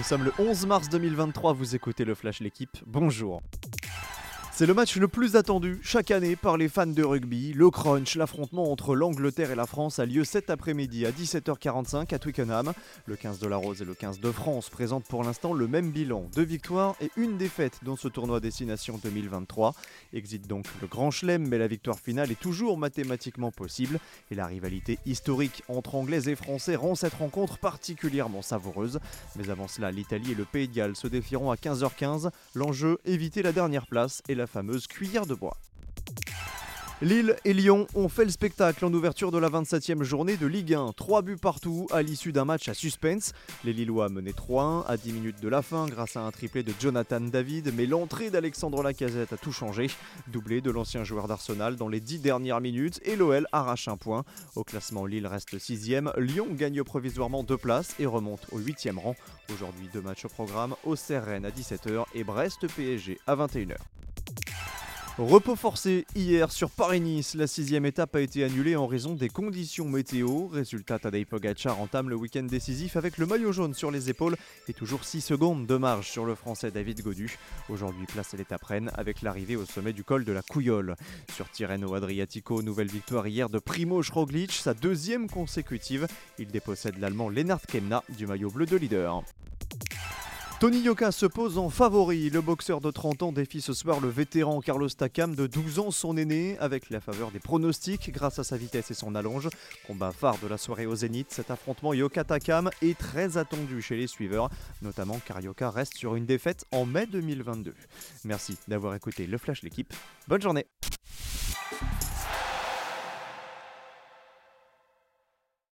Nous sommes le 11 mars 2023, vous écoutez le Flash L'équipe, bonjour. C'est le match le plus attendu chaque année par les fans de rugby. Le crunch, l'affrontement entre l'Angleterre et la France a lieu cet après-midi à 17h45 à Twickenham. Le 15 de la Rose et le 15 de France présentent pour l'instant le même bilan, deux victoires et une défaite dans ce tournoi Destination 2023. Exit donc le grand chelem, mais la victoire finale est toujours mathématiquement possible et la rivalité historique entre Anglais et Français rend cette rencontre particulièrement savoureuse. Mais avant cela, l'Italie et le Pays de Galles se défieront à 15h15. L'enjeu, éviter la dernière place et la fameuse cuillère de bois. Lille et Lyon ont fait le spectacle en ouverture de la 27e journée de Ligue 1. Trois buts partout à l'issue d'un match à suspense. Les Lillois menaient 3-1 à 10 minutes de la fin grâce à un triplé de Jonathan David, mais l'entrée d'Alexandre Lacazette a tout changé. Doublé de l'ancien joueur d'Arsenal dans les 10 dernières minutes et l'OL arrache un point. Au classement, Lille reste 6 Lyon gagne provisoirement deux places et remonte au 8 rang. Aujourd'hui, deux matchs au programme au CRN à 17h et Brest PSG à 21h. Repos forcé hier sur Paris-Nice. La sixième étape a été annulée en raison des conditions météo. Résultat, Tadej Pogacar entame le week-end décisif avec le maillot jaune sur les épaules et toujours 6 secondes de marge sur le français David Godu. Aujourd'hui, place à l'étape Rennes avec l'arrivée au sommet du col de la Couillole. Sur Tirreno Adriatico, nouvelle victoire hier de Primo Roglic, sa deuxième consécutive. Il dépossède l'allemand Lennart Kemna du maillot bleu de leader. Tony Yoka se pose en favori. Le boxeur de 30 ans défie ce soir le vétéran Carlos Takam de 12 ans, son aîné, avec la faveur des pronostics grâce à sa vitesse et son allonge. Combat phare de la soirée au Zénith, cet affrontement Yoka Takam est très attendu chez les suiveurs, notamment car Yoka reste sur une défaite en mai 2022. Merci d'avoir écouté le Flash l'équipe. Bonne journée